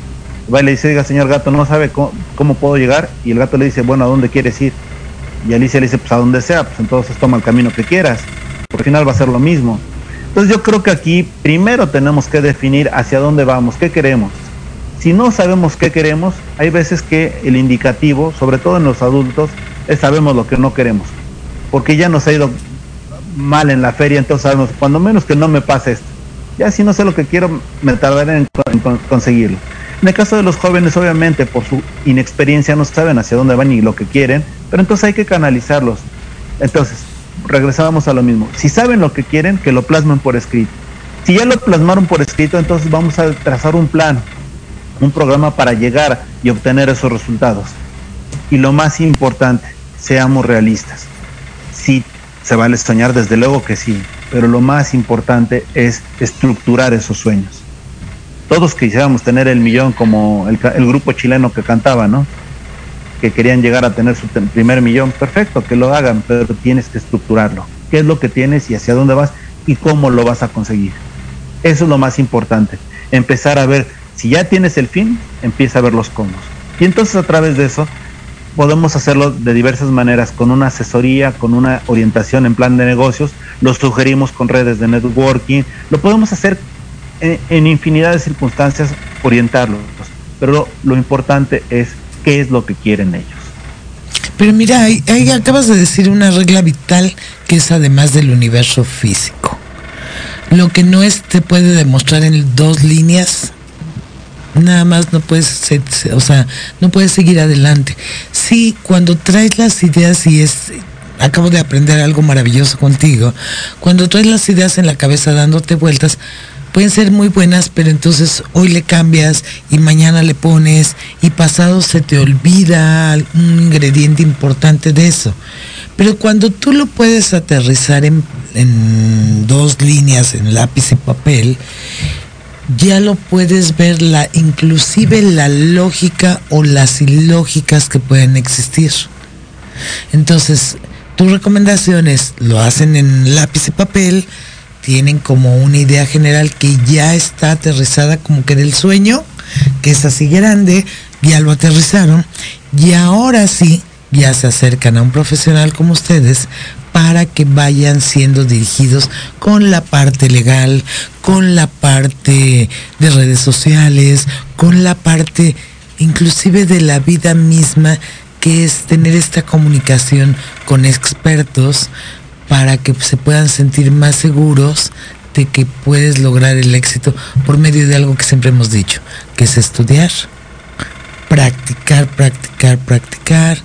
va y le dice, diga señor gato, no sabe cómo, puedo llegar, y el gato le dice, bueno, ¿a dónde quieres ir? Y Alicia le dice, pues a donde sea, pues entonces toma el camino que quieras, por final va a ser lo mismo. Entonces yo creo que aquí primero tenemos que definir hacia dónde vamos, qué queremos. Si no sabemos qué queremos, hay veces que el indicativo, sobre todo en los adultos, es sabemos lo que no queremos, porque ya nos ha ido mal en la feria, entonces sabemos, cuando menos que no me pase esto. Ya si no sé lo que quiero, me tardaré en, en conseguirlo. En el caso de los jóvenes, obviamente, por su inexperiencia no saben hacia dónde van ni lo que quieren, pero entonces hay que canalizarlos. Entonces, regresamos a lo mismo. Si saben lo que quieren, que lo plasmen por escrito. Si ya lo plasmaron por escrito, entonces vamos a trazar un plan, un programa para llegar y obtener esos resultados. Y lo más importante, seamos realistas. Se vale soñar, desde luego que sí, pero lo más importante es estructurar esos sueños. Todos quisiéramos tener el millón como el, el, grupo chileno que cantaba, ¿no? Que querían llegar a tener su primer millón, perfecto, que lo hagan, pero tienes que estructurarlo. ¿Qué es lo que tienes y hacia dónde vas y cómo lo vas a conseguir? Eso es lo más importante. Empezar a ver, si ya tienes el fin, empieza a ver los cómo. Y entonces a través de eso podemos hacerlo de diversas maneras, con una asesoría, con una orientación en plan de negocios, lo sugerimos con redes de networking, lo podemos hacer en, en infinidad de circunstancias, orientarlos, pero lo, importante es qué es lo que quieren ellos. Pero mira, ahí, ahí acabas de decir una regla vital que es además del universo físico. Lo que no es puede demostrar en dos líneas, nada más no puedes, o sea, no puedes seguir adelante. Sí, cuando traes las ideas y es, acabo de aprender algo maravilloso contigo, cuando traes las ideas en la cabeza dándote vueltas, pueden ser muy buenas, pero entonces hoy le cambias y mañana le pones y pasado se te olvida un ingrediente importante de eso. Pero cuando tú lo puedes aterrizar en, en dos líneas, en lápiz y papel, ya lo puedes ver la inclusive la lógica o las ilógicas que pueden existir. Entonces, tus recomendaciones lo hacen en lápiz y papel, tienen como una idea general que ya está aterrizada como que del sueño, que es así grande, ya lo aterrizaron y ahora sí ya se acercan a un profesional como ustedes para que vayan siendo dirigidos con la parte legal, con la parte de redes sociales, con la parte inclusive de la vida misma, que es tener esta comunicación con expertos para que se puedan sentir más seguros de que puedes lograr el éxito por medio de algo que siempre hemos dicho, que es estudiar, practicar, practicar, practicar,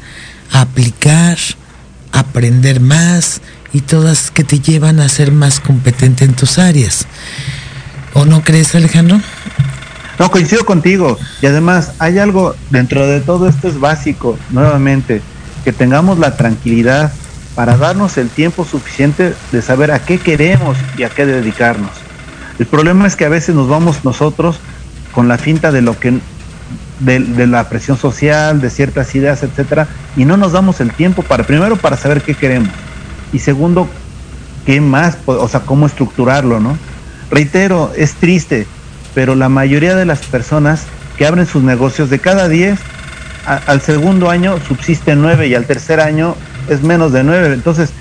aplicar, aprender más y todas que te llevan a ser más competente en tus áreas. ¿O no crees, Alejandro? No, coincido contigo. Y además hay algo dentro de todo esto es básico, nuevamente, que tengamos la tranquilidad para darnos el tiempo suficiente de saber a qué queremos y a qué dedicarnos. El problema es que a veces nos vamos nosotros con la finta de lo que de, la presión social, de ciertas ideas, etcétera, y no nos damos el tiempo para, primero, para saber qué queremos, y segundo, qué más, o sea, cómo estructurarlo, ¿no? Reitero, es triste, pero la mayoría de las personas que abren sus negocios de cada 10, al segundo año subsisten 9 y al tercer año es menos de 9. Entonces,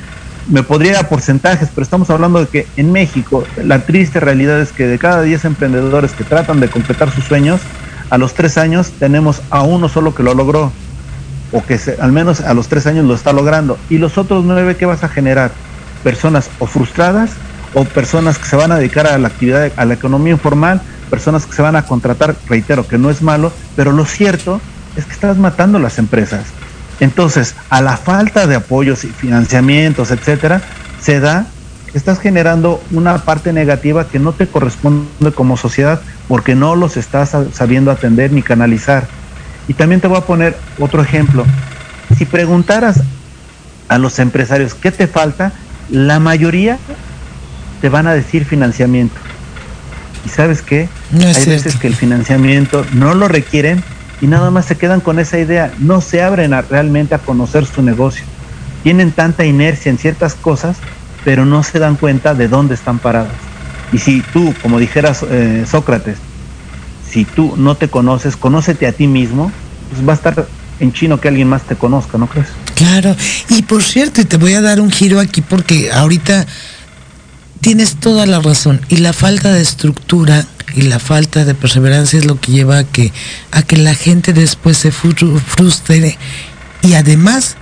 me podría ir a porcentajes, pero estamos hablando de que en México la triste realidad es que de cada 10 emprendedores que tratan de completar sus sueños, a los tres años tenemos a uno solo que lo logró, o que al menos a los tres años lo está logrando. ¿Y los otros nueve qué vas a generar? personas o frustradas o personas que se van a dedicar a la actividad, a la economía informal, personas que se van a contratar, reitero que no es malo, pero lo cierto es que estás matando las empresas. Entonces, a la falta de apoyos y financiamientos, etcétera, se da estás generando una parte negativa que no te corresponde como sociedad porque no los estás sabiendo atender ni canalizar. Y también te voy a poner otro ejemplo. Si preguntaras a los empresarios qué te falta, la mayoría te van a decir financiamiento. ¿Y sabes qué? Hay veces que el financiamiento no lo requieren y nada más se quedan con esa idea, no se abren realmente a conocer su negocio. Tienen tanta inercia en ciertas cosas, pero no se dan cuenta de dónde están parados. Y si tú, como dijeras eh, Sócrates, si tú no te conoces, conócete a ti mismo, pues va a estar en chino que alguien más te conozca, ¿no crees? Claro, y por cierto, te voy a dar un giro aquí porque ahorita tienes toda la razón y la falta de estructura y la falta de perseverancia es lo que lleva a que a que la gente después se frustre y además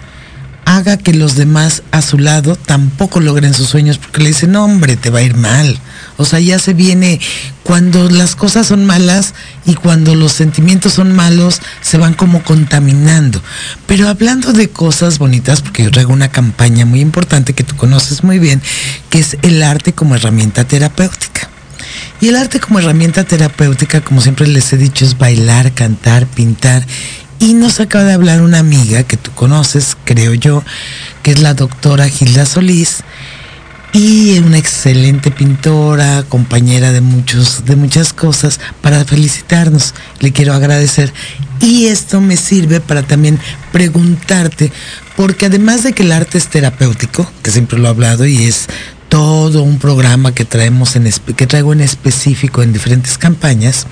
haga que los demás a su lado tampoco logren sus sueños porque le dicen, no, hombre, te va a ir mal. O sea, ya se viene, cuando las cosas son malas y cuando los sentimientos son malos, se van como contaminando. Pero hablando de cosas bonitas, porque yo traigo una campaña muy importante que tú conoces muy bien, que es el arte como herramienta terapéutica. Y el arte como herramienta terapéutica, como siempre les he dicho, es bailar, cantar, pintar y nos acaba de hablar una amiga que tú conoces, creo yo, que es la doctora Gilda Solís, y una excelente pintora, compañera de muchos, de muchas cosas, para felicitarnos. Le quiero agradecer. Y esto me sirve para también preguntarte, porque además de que el arte es terapéutico, que siempre lo he hablado y es todo un programa que traemos en que traigo en específico en diferentes campañas,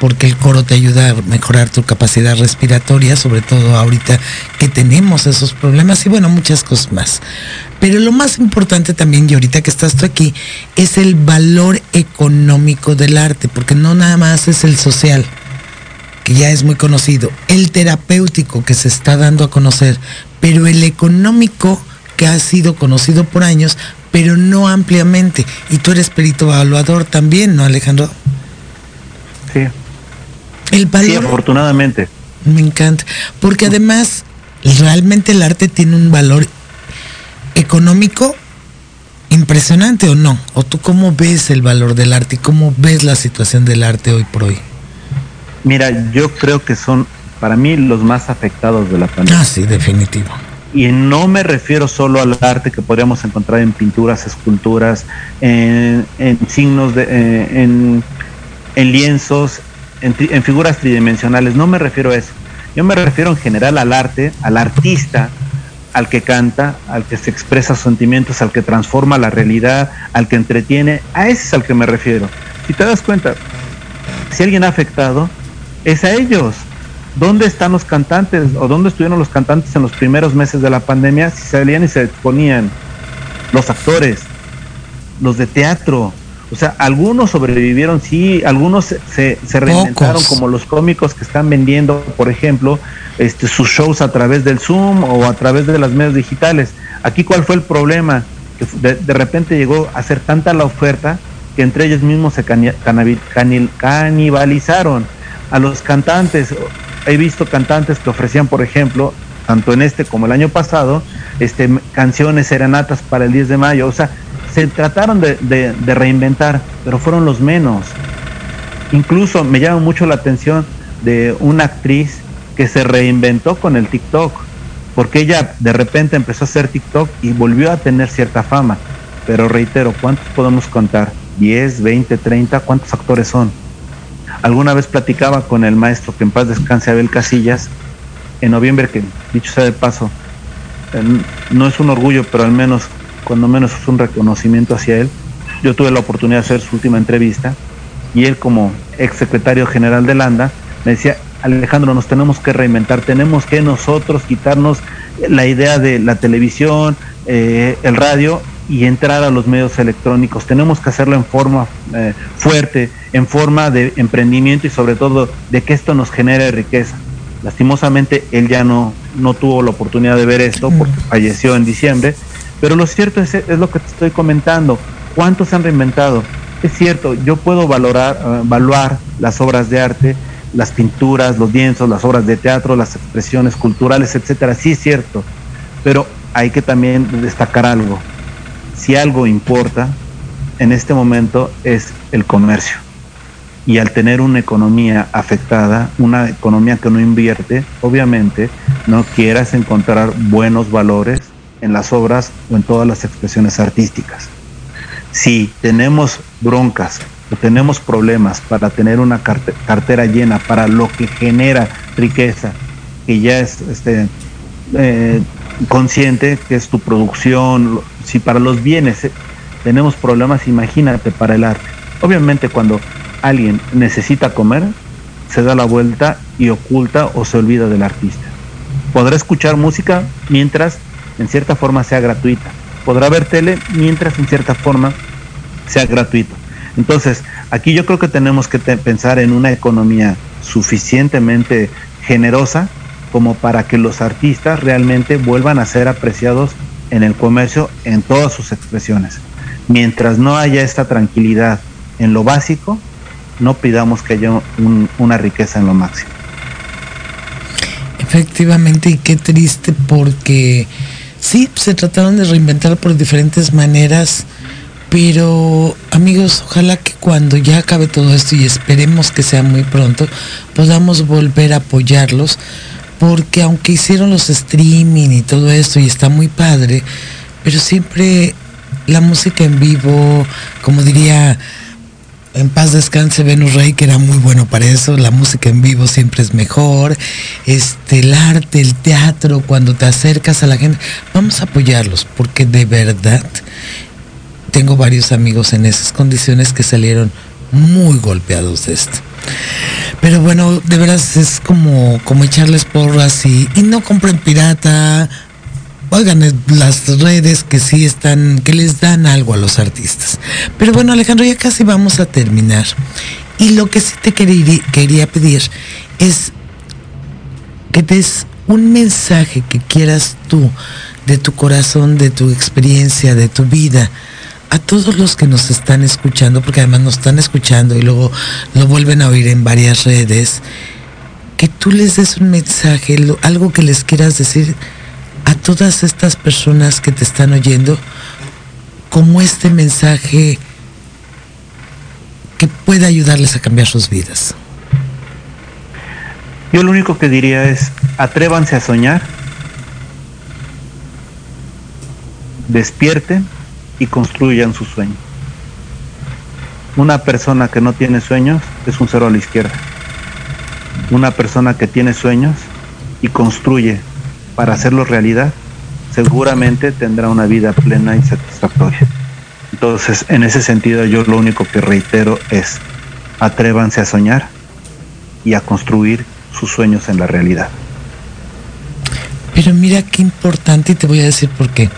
porque el coro te ayuda a mejorar tu capacidad respiratoria, sobre todo ahorita que tenemos esos problemas y bueno, muchas cosas más. Pero lo más importante también, y ahorita que estás tú aquí, es el valor económico del arte, porque no nada más es el social, que ya es muy conocido, el terapéutico que se está dando a conocer, pero el económico que ha sido conocido por años, pero no ampliamente. Y tú eres perito evaluador también, ¿no, Alejandro? Sí. El valor. Sí, afortunadamente. Me encanta. Porque además, realmente el arte tiene un valor económico impresionante o no? ¿O tú cómo ves el valor del arte y cómo ves la situación del arte hoy por hoy? Mira, yo creo que son para mí los más afectados de la pandemia. Ah, sí, definitivo y no me refiero solo al arte que podríamos encontrar en pinturas, esculturas, en, signos, de, eh, en, lienzos, en, figuras tridimensionales, no me refiero a eso. Yo me refiero en general al arte, al artista, al que canta, al que se expresa sentimientos, al que transforma la realidad, al que entretiene, a ese es al que me refiero. Si te das cuenta, si alguien ha afectado, es a ellos, ¿Dónde están los cantantes o dónde estuvieron los cantantes en los primeros meses de la pandemia si salían y se exponían? Los actores, los de teatro. O sea, algunos sobrevivieron, sí, algunos se, se, reinventaron como los cómicos que están vendiendo, por ejemplo, este, sus shows a través del Zoom o a través de las medios digitales. Aquí, ¿cuál fue el problema? Que de, de repente llegó a ser tanta la oferta que entre ellos mismos se canibalizaron a los cantantes he visto cantantes que ofrecían, por ejemplo, tanto en este como el año pasado, este, canciones serenatas para el 10 de mayo. O sea, se trataron de, reinventar, pero fueron los menos. Incluso me llama mucho la atención de una actriz que se reinventó con el TikTok, porque ella de repente empezó a hacer TikTok y volvió a tener cierta fama. Pero reitero, ¿cuántos podemos contar? ¿10, 20, 30? ¿Cuántos actores son? Alguna vez platicaba con el maestro que en paz descanse Abel Casillas, en noviembre, que dicho sea de paso, no es un orgullo, pero al menos, cuando menos es un reconocimiento hacia él. Yo tuve la oportunidad de hacer su última entrevista y él como ex secretario general de Landa me decía, Alejandro, nos tenemos que reinventar, tenemos que nosotros quitarnos la idea de la televisión, eh, el radio y entrar a los medios electrónicos. Tenemos que hacerlo en forma eh, fuerte, en forma de emprendimiento y sobre todo de que esto nos genere riqueza. Lastimosamente él ya no, no tuvo la oportunidad de ver esto porque falleció en diciembre, Pero lo cierto es, es lo que te estoy comentando. ¿Cuántos han reinventado? Es cierto, yo puedo valorar, eh, evaluar las obras de arte, las pinturas, los lienzos, las obras de teatro, las expresiones culturales, etcétera. Sí es cierto, pero hay que también destacar algo. Si algo importa en este momento es el comercio. Y al tener una economía afectada, una economía que no invierte, obviamente no quieras encontrar buenos valores en las obras o en todas las expresiones artísticas. Si tenemos broncas o tenemos problemas para tener una cartera llena para lo que genera riqueza, que ya es este, eh, consciente, que es tu producción, si para los bienes eh, tenemos problemas, imagínate para el arte. Obviamente cuando alguien necesita comer, se da la vuelta y oculta o se olvida del artista. Podrá escuchar música mientras en cierta forma sea gratuita. Podrá ver tele mientras en cierta forma sea gratuito. Entonces, aquí yo creo que tenemos que pensar en una economía suficientemente generosa como para que los artistas realmente vuelvan a ser apreciados en el comercio en todas sus expresiones. Mientras no haya esta tranquilidad en lo básico, no pidamos que haya una riqueza en lo máximo. Efectivamente, y qué triste porque sí, se trataron de reinventar por diferentes maneras, pero amigos, ojalá que cuando ya acabe todo esto y esperemos que sea muy pronto, podamos volver a apoyarlos, porque aunque hicieron los streaming y todo esto y está muy padre, pero siempre la música en vivo, como diría en paz descanse Venus Rey, que era muy bueno para eso. La música en vivo siempre es mejor. Este, el arte, el teatro, cuando te acercas a la gente, vamos a apoyarlos, porque de verdad tengo varios amigos en esas condiciones que salieron muy golpeados de esto. Pero bueno, de verdad es como, como echarles porras y, no compren pirata, oigan las redes que sí están, que les dan algo a los artistas. Pero bueno, Alejandro, ya casi vamos a terminar. Y lo que sí te quería, quería pedir es que des un mensaje que quieras tú de tu corazón, de tu experiencia, de tu vida, a todos los que nos están escuchando, porque además nos están escuchando y luego lo vuelven a oír en varias redes, que tú les des un mensaje, algo que les quieras decir a todas estas personas que te están oyendo como este mensaje que pueda ayudarles a cambiar sus vidas? Yo lo único que diría es, atrévanse a soñar, despierten y construyan su sueño. Una persona que no tiene sueños es un cero a la izquierda. Una persona que tiene sueños y construye para hacerlo realidad, seguramente tendrá una vida plena y satisfactoria. Entonces, en ese sentido, yo lo único que reitero es, atrévanse a soñar y a construir sus sueños en la realidad. Pero mira qué importante y te voy a decir por qué.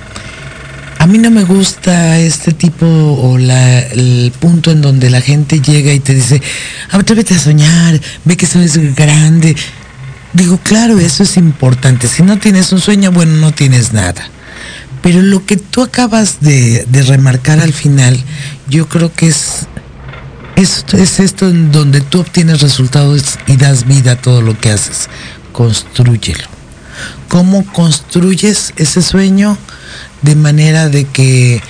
A mí no me gusta este tipo o el punto en donde la gente llega y te dice, atrévete a soñar, ve que es grande. Digo, claro, eso es importante. Si no tienes un sueño, bueno, no tienes nada. Pero lo que tú acabas de, remarcar al final, yo creo que es, es, es esto en donde tú obtienes resultados y das vida a todo lo que haces. Construyelo. ¿Cómo construyes ese sueño? De manera de que,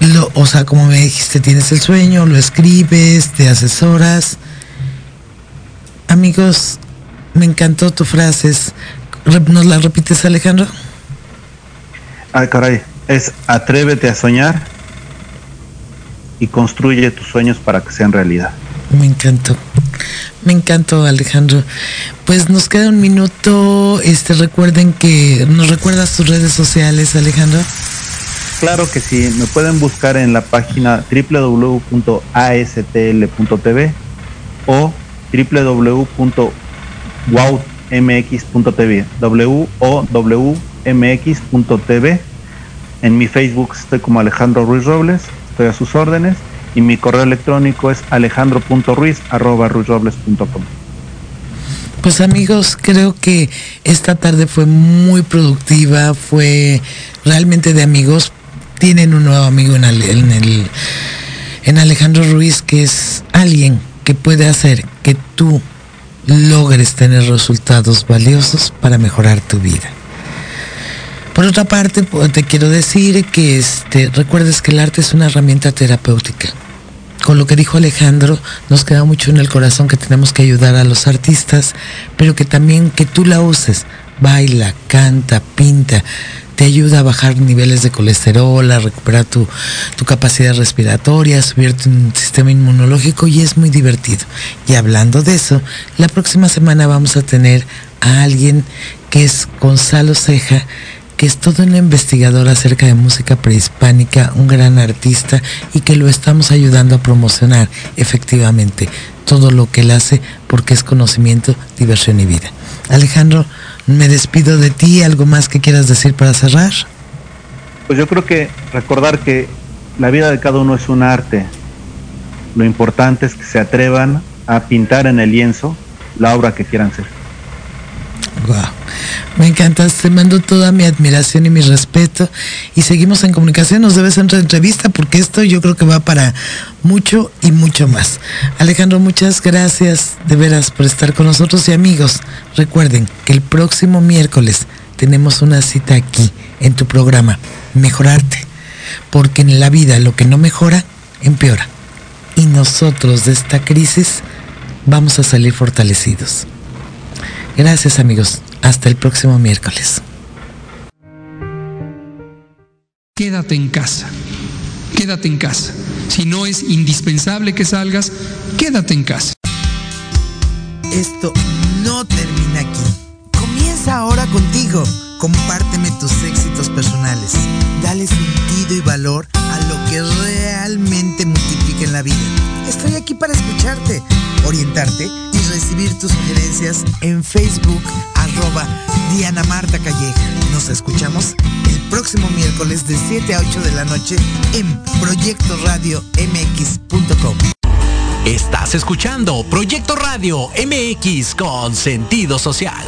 lo, o sea, como me dijiste, tienes el sueño, lo escribes, te asesoras. Amigos, me encantó tu frase. ¿Nos la repites, Alejandro? Ay, caray. Es atrévete a soñar y construye tus sueños para que sean realidad. Me encantó. Me encantó, Alejandro. Pues nos queda un minuto. Este, recuerden que nos recuerdas tus redes sociales, Alejandro. Claro que sí. Me pueden buscar en la página www.astl.tv o www wowmx.tv, w-o-w-m-x.tv. En mi Facebook estoy como Alejandro Ruiz Robles, estoy a sus órdenes y mi correo electrónico es alejandro.ruiz.com. Pues amigos, creo que esta tarde fue muy productiva, fue realmente de amigos, tienen un nuevo amigo en, el, en Alejandro Ruiz, que es alguien que puede hacer que tú logres tener resultados valiosos para mejorar tu vida. Por otra parte, te quiero decir que este, recuerdes que el arte es una herramienta terapéutica. Con lo que dijo Alejandro, nos queda mucho en el corazón que tenemos que ayudar a los artistas, pero que también que tú la uses. Baila, canta, pinta, te ayuda a bajar niveles de colesterol, a recuperar tu, tu capacidad respiratoria, a subir tu sistema inmunológico y es muy divertido. Y hablando de eso, la próxima semana vamos a tener a alguien que es Gonzalo Ceja, que es todo un investigador acerca de música prehispánica, un gran artista y que lo estamos ayudando a promocionar efectivamente todo lo que él hace porque es conocimiento, diversión y vida. Alejandro, me despido de ti, ¿algo más que quieras decir para cerrar? Pues yo creo que recordar que la vida de cada uno es un arte. Lo importante es que se atrevan a pintar en el lienzo la obra que quieran ser. Me encantas, te mando toda mi admiración y mi respeto y seguimos en comunicación, nos debes otra entrevista porque esto yo creo que va para mucho y mucho más. Alejandro, muchas gracias de veras por estar con nosotros y amigos, recuerden que el próximo miércoles tenemos una cita aquí en tu programa, Mejorarte, porque en la vida lo que no mejora, empeora. Y nosotros de esta crisis vamos a salir fortalecidos. Gracias amigos. Hasta el próximo miércoles. Quédate en casa. Quédate en casa. Si no es indispensable que salgas, quédate en casa. Esto no termina aquí. Comienza ahora contigo. Compárteme tus éxitos personales. Dale sentido y valor a lo que realmente multiplica en la vida. Estoy aquí para escucharte, orientarte recibir tus sugerencias en Facebook arroba Diana Marta Calleja. Nos escuchamos el próximo miércoles de 7 a 8 de la noche en Proyecto Radio MX.com. Estás escuchando Proyecto Radio MX con sentido social.